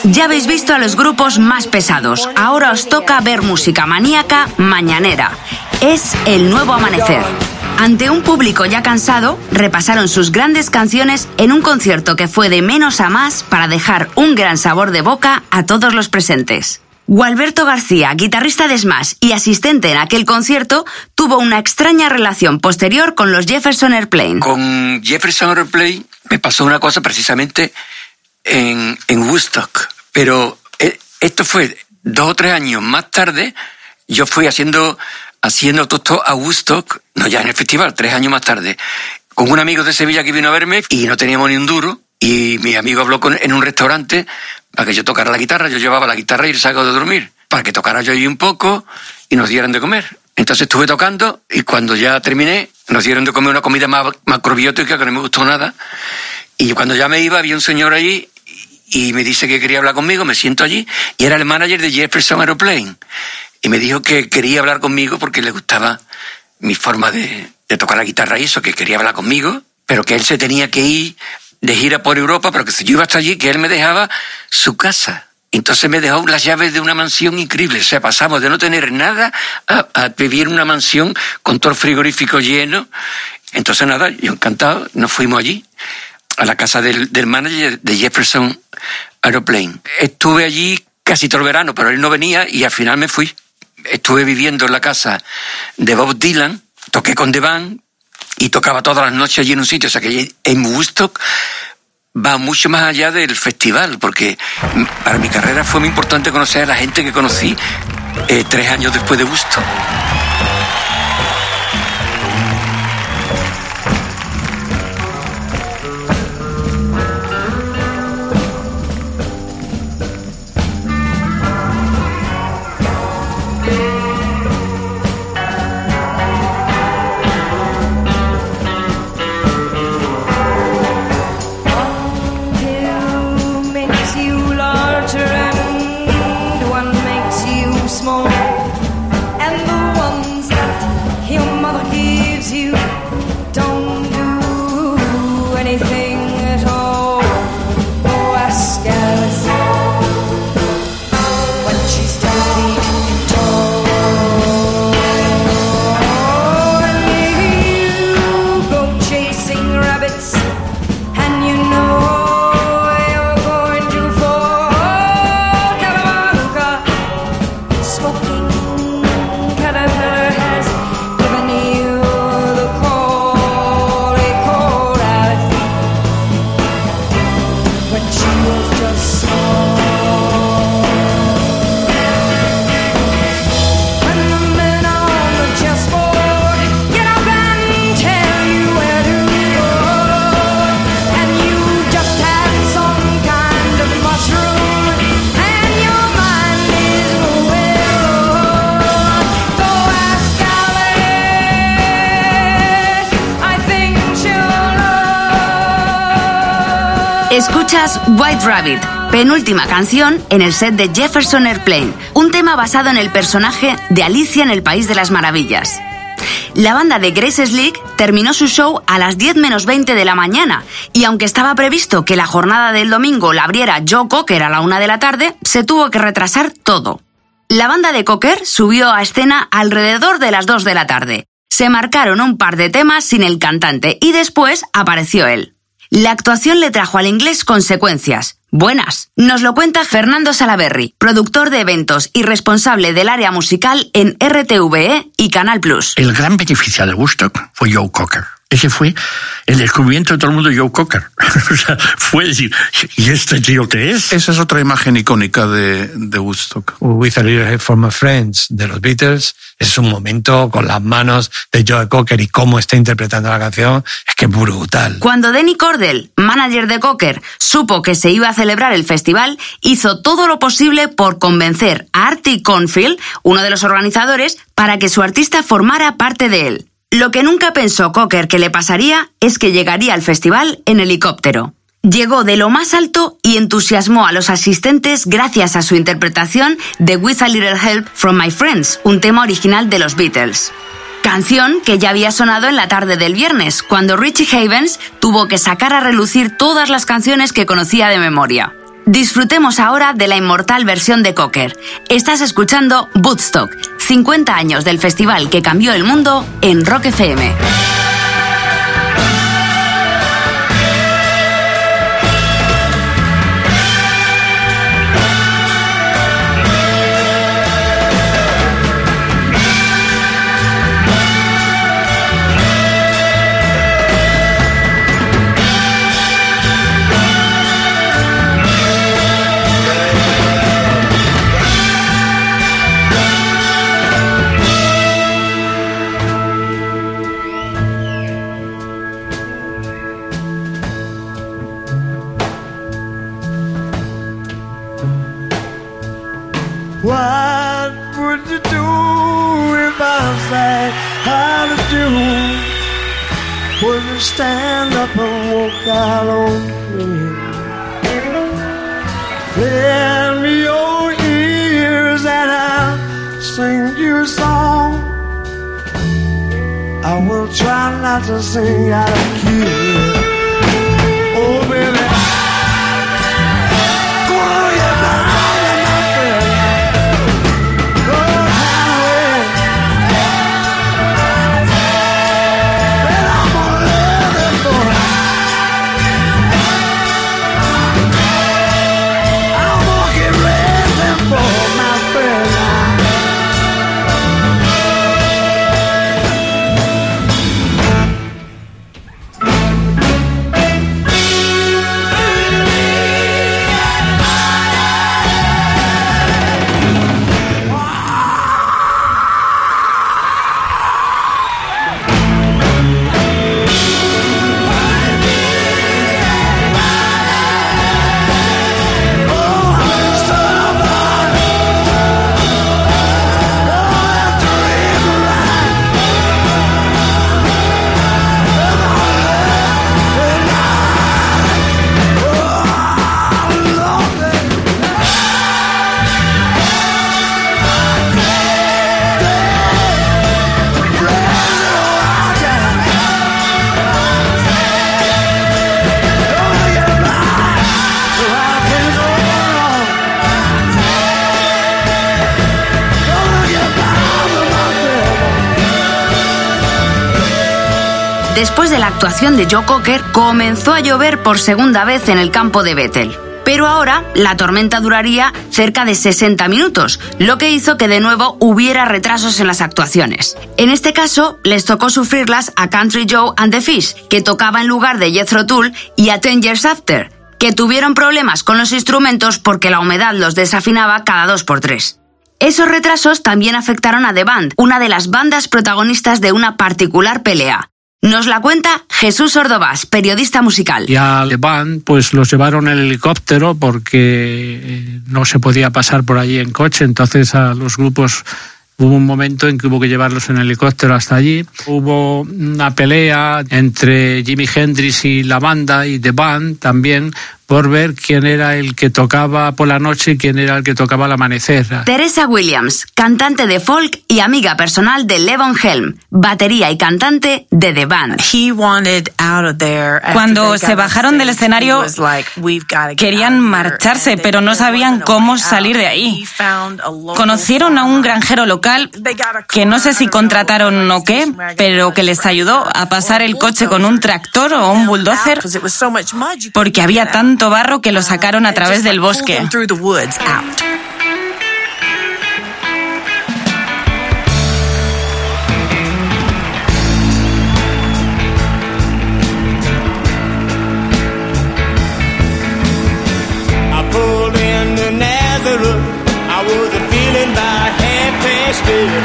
Ya habéis visto a los grupos más pesados. Ahora os toca ver música maníaca mañanera. Es el nuevo amanecer. Ante un público ya cansado, repasaron sus grandes canciones en un concierto que fue de menos a más para dejar un gran sabor de boca a todos los presentes. Gualberto García, guitarrista de Smash y asistente en aquel concierto, tuvo una extraña relación posterior con los Jefferson Airplane. Con Jefferson Airplane me pasó una cosa precisamente en, en Woodstock. Pero eh, esto fue dos o tres años más tarde. Yo fui haciendo, haciendo todo a Woodstock, no ya en el festival, tres años más tarde, con un amigo de Sevilla que vino a verme y no teníamos ni un duro. Y mi amigo habló con- en un restaurante para que yo tocara la guitarra. Yo llevaba la guitarra y el saco de dormir, para que tocara yo ahí un poco y nos dieran de comer. Entonces estuve tocando y cuando ya terminé, nos dieron de comer una comida macrobiótica que no me gustó nada. Y cuando ya me iba, había un señor allí y me dice que quería hablar conmigo, me siento allí, y era el manager de Jefferson Aeroplane. Y me dijo que quería hablar conmigo porque le gustaba mi forma de, tocar la guitarra y eso, que quería hablar conmigo, pero que él se tenía que ir de gira por Europa, pero que yo iba hasta allí, que él me dejaba su casa. Entonces me dejó las llaves de una mansión increíble. O sea, pasamos de no tener nada a, a vivir en una mansión con todo el frigorífico lleno. Entonces nada, yo encantado, nos fuimos allí, a la casa del, del manager de Jefferson Aeroplane. Estuve allí casi todo el verano, pero él no venía y al final me fui. Estuve viviendo en la casa de Bob Dylan, toqué con The Band y tocaba todas las noches allí en un sitio. O sea que en Woodstock va mucho más allá del festival, porque para mi carrera fue muy importante conocer a la gente que conocí eh, tres años después de Woodstock. Escuchas White Rabbit, penúltima canción en el set de Jefferson Airplane, un tema basado en el personaje de Alicia en el País de las Maravillas. La banda de Grace Slick terminó su show a las 10 menos 20 de la mañana y aunque estaba previsto que la jornada del domingo la abriera Joe Cocker a la una de la tarde, se tuvo que retrasar todo. La banda de Cocker subió a escena alrededor de las 2 de la tarde. Se marcaron un par de temas sin el cantante y después apareció él. La actuación le trajo al inglés consecuencias. Buenas. Nos lo cuenta Fernando Salaberry, productor de eventos y responsable del área musical en RTVE y Canal Plus. El gran beneficiario de Woodstock fue Joe Cocker. Ese fue el descubrimiento de todo el mundo de Joe Cocker. o sea, fue decir, ¿y este tío qué es? Esa es otra imagen icónica de, de Woodstock. With a Little Help from My Friends de los Beatles es un momento con las manos de Joe Cocker y cómo está interpretando la canción, es que es brutal. Cuando Denny Cordell, manager de Cocker, supo que se iba a celebrar el festival, hizo todo lo posible por convencer a Artie Confield, uno de los organizadores, para que su artista formara parte de él. Lo que nunca pensó Cocker que le pasaría es que llegaría al festival en helicóptero. Llegó de lo más alto y entusiasmó a los asistentes gracias a su interpretación de With a Little Help from My Friends, un tema original de los Beatles. Canción que ya había sonado en la tarde del viernes, cuando Richie Havens tuvo que sacar a relucir todas las canciones que conocía de memoria. Disfrutemos ahora de la inmortal versión de Cocker. Estás escuchando Woodstock, 50 años del festival que cambió el mundo en Rock FM. Después de la actuación de Joe Cocker, comenzó a llover por segunda vez en el campo de Bethel. Pero ahora la tormenta duraría cerca de 60 minutos, lo que hizo que de nuevo hubiera retrasos en las actuaciones. En este caso, les tocó sufrirlas a Country Joe and the Fish, que tocaba en lugar de Jethro Tull, y a Ten Years After, que tuvieron problemas con los instrumentos porque la humedad los desafinaba cada dos por tres. Esos retrasos también afectaron a The Band, una de las bandas protagonistas de una particular pelea. Nos la cuenta Jesús Ordovás, periodista musical. Y a The Band pues los llevaron en helicóptero porque eh, no se podía pasar por allí en coche, entonces a los grupos Hubo un momento en que hubo que llevarlos en helicóptero hasta allí. Hubo una pelea entre Jimi Hendrix y la banda y The Band también por ver quién era el que tocaba por la noche y quién era el que tocaba al amanecer. Teresa Williams, cantante de folk y amiga personal de Levon Helm, batería y cantante de The Band. Cuando se bajaron del escenario, querían marcharse, pero no sabían cómo salir de ahí. Conocieron a un granjero local que no sé si contrataron o qué, pero que les ayudó a pasar el coche con un tractor o un bulldozer porque había tanto barro que lo sacaron a través del bosque. I pulled into Nazareth. I was a feeling about half past dead.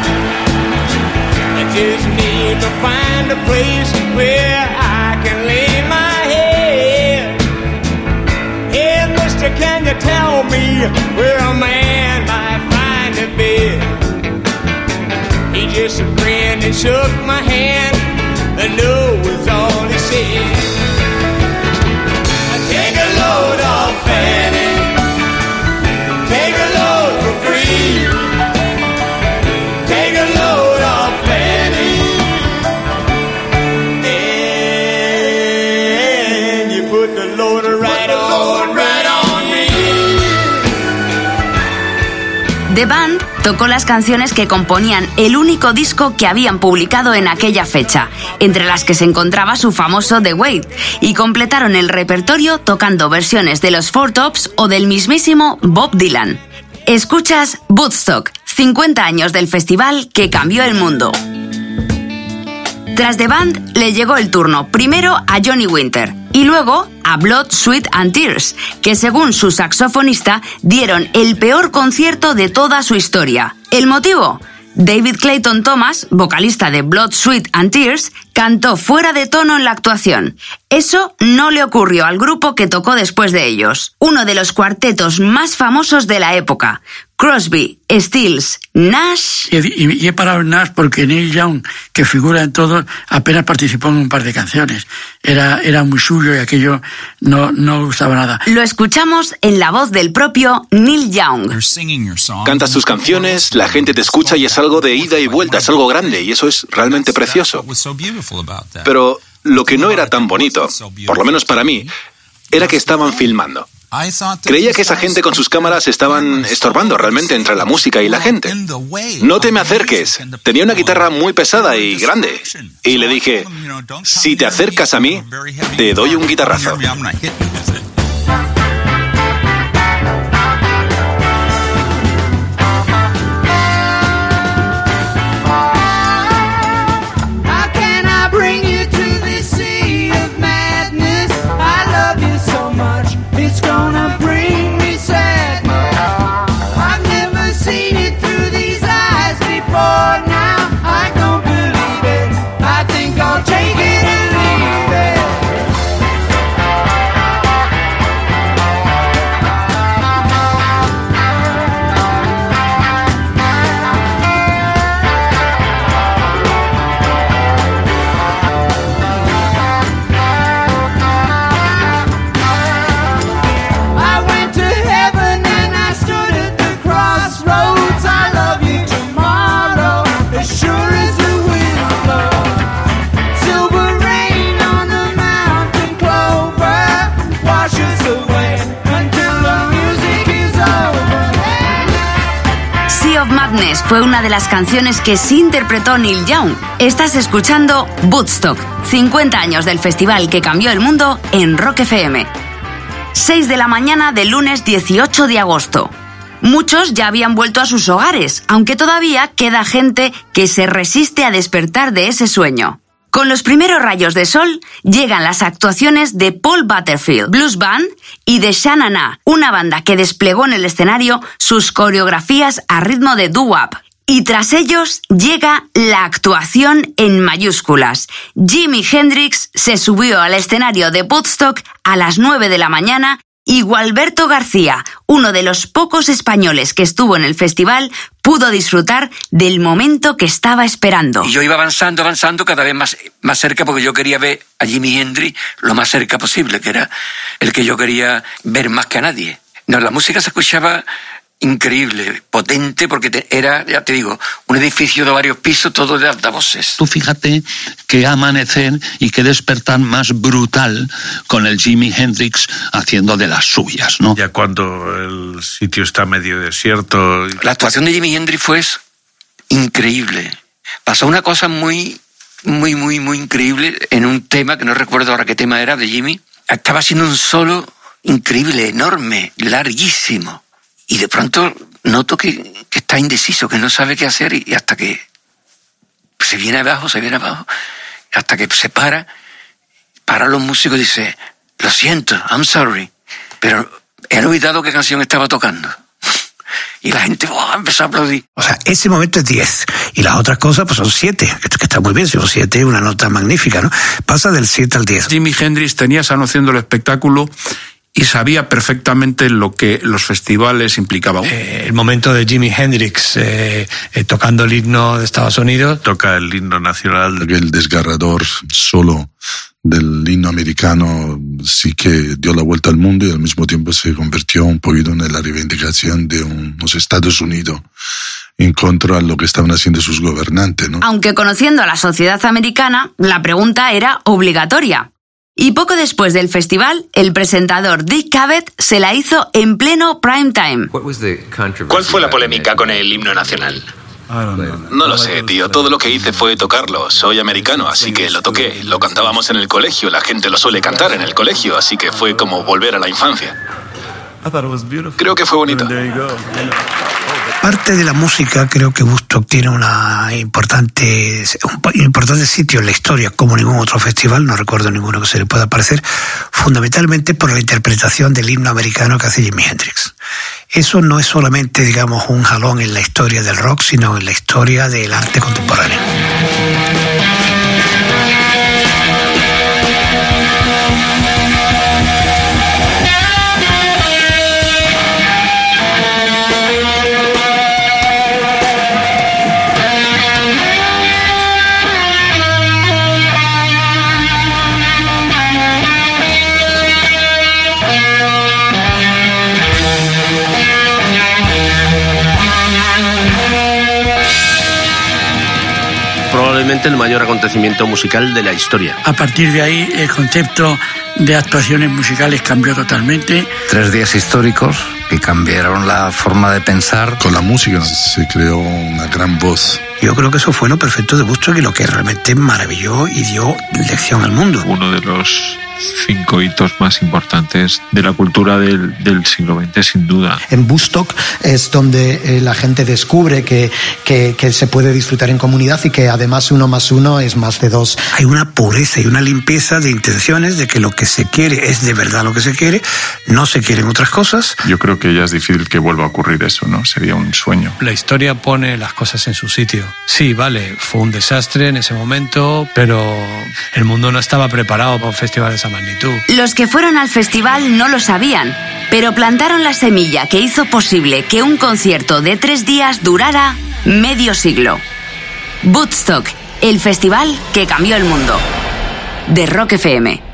I just need to find a place where I can lay me where a man might find a bed? He just grinned and shook my hand. The no was all he said. The Band tocó las canciones que componían el único disco que habían publicado en aquella fecha, entre las que se encontraba su famoso The Wait, y completaron el repertorio tocando versiones de los Four Tops o del mismísimo Bob Dylan. Escuchas Woodstock, 50 años del festival que cambió el mundo. Tras The Band le llegó el turno primero a Johnny Winter y luego a Blood, Sweat and Tears, que según su saxofonista dieron el peor concierto de toda su historia. ¿El motivo? David Clayton Thomas, vocalista de Blood, Sweat and Tears, cantó fuera de tono en la actuación. Eso no le ocurrió al grupo que tocó después de ellos, uno de los cuartetos más famosos de la época. Crosby, Stills, Nash. Y, y- y he parado en Nash porque Neil Young, que figura en todo, apenas participó en un par de canciones. Era, era muy suyo y aquello no, no gustaba nada. Lo escuchamos en la voz del propio Neil Young. Cantas tus canciones, la gente te escucha y es algo de ida y vuelta, es algo grande y eso es realmente precioso. Pero lo que no era tan bonito, por lo menos para mí, era que estaban filmando. Creía que esa gente con sus cámaras estaban estorbando realmente entre la música y la gente. No te me acerques. Tenía una guitarra muy pesada y grande. Y le dije, si te acercas a mí, te doy un guitarrazo. Fue una de las canciones que sí interpretó Neil Young. Estás escuchando Woodstock, 50 años del festival que cambió el mundo en Rock FM. 6 de la mañana del lunes 18 de agosto. Muchos ya habían vuelto a sus hogares, aunque todavía queda gente que se resiste a despertar de ese sueño. Con los primeros rayos de sol llegan las actuaciones de Paul Butterfield Blues Band y de Shanana, una banda que desplegó en el escenario sus coreografías a ritmo de doo-wop. Y tras ellos llega la actuación en mayúsculas. Jimi Hendrix se subió al escenario de Woodstock a las 9 de la mañana Y Gualberto García, uno de los pocos españoles que estuvo en el festival, pudo disfrutar del momento que estaba esperando. Y yo iba avanzando, avanzando cada vez más, más cerca porque yo quería ver a Jimi Hendrix lo más cerca posible, que era el que yo quería ver más que a nadie. No, la música se escuchaba increíble, potente, porque te- era, ya te digo, un edificio de varios pisos, todo de altavoces. Tú fíjate qué amanecer y qué despertar más brutal con el Jimi Hendrix haciendo de las suyas, ¿no? Ya cuando el sitio está medio desierto. La actuación de Jimi Hendrix fue increíble. Pasó una cosa muy, muy, muy, muy increíble en un tema que no recuerdo ahora qué tema era de Jimmy. Estaba haciendo un solo increíble, enorme, larguísimo. Y de pronto noto que, que está indeciso, que no sabe qué hacer y, y hasta que se viene abajo, se viene abajo, hasta que se para, para los músicos y dice, lo siento, I'm sorry, pero he olvidado qué canción estaba tocando. Y la gente ¡buah! empezó a aplaudir. O sea, ese momento es 10. Y las otras cosas, pues son 7, que que está muy bien, si son 7 es una nota magnífica, ¿no? Pasa del 7 al 10. Jimi Hendrix tenía esa noción del espectáculo y sabía perfectamente lo que los festivales implicaban. Eh, el momento de Jimi Hendrix eh, eh, tocando el himno de Estados Unidos. Toca el himno nacional. El desgarrador solo del himno americano sí que dio la vuelta al mundo y al mismo tiempo se convirtió un poquito en la reivindicación de unos Estados Unidos en contra de lo que estaban haciendo sus gobernantes, ¿no? Aunque conociendo a la sociedad americana, la pregunta era obligatoria. Y poco después del festival, el presentador Dick Cavett se la hizo en pleno prime time. ¿Cuál fue la polémica con el himno nacional? No lo sé, tío. Todo lo que hice fue tocarlo. Soy americano, así que lo toqué. Lo cantábamos en el colegio. La gente lo suele cantar en el colegio, así que fue como volver a la infancia. Creo que fue bonito. Parte de la música, creo que Woodstock tiene importante, un importante sitio en la historia, como ningún otro festival, no recuerdo ninguno que se le pueda parecer, fundamentalmente por la interpretación del himno americano que hace Jimi Hendrix. Eso no es solamente, digamos, un jalón en la historia del rock, sino en la historia del arte contemporáneo. Probablemente el mayor acontecimiento musical de la historia. A partir de ahí, el concepto de actuaciones musicales cambió totalmente. Tres días históricos que cambiaron la forma de pensar. Con la música se creó una gran voz. Yo creo que eso fue lo perfecto de Woodstock y lo que realmente maravilló y dio lección al mundo. Uno de los cinco hitos más importantes de la cultura del, del siglo XX, sin duda. En Woodstock es donde eh, la gente descubre que, que, que se puede disfrutar en comunidad y que además uno más uno es más de dos. Hay una pureza y una limpieza de intenciones de que lo que se quiere es de verdad lo que se quiere, no se quieren otras cosas. Yo creo que ya es difícil que vuelva a ocurrir eso, ¿no? Sería un sueño. La historia pone las cosas en su sitio. Sí, vale, fue un desastre en ese momento, pero el mundo no estaba preparado para un festival de esa magnitud. Los que fueron al festival no lo sabían, pero plantaron la semilla que hizo posible que un concierto de tres días durara medio siglo. Woodstock, el festival que cambió el mundo. De Rock FM.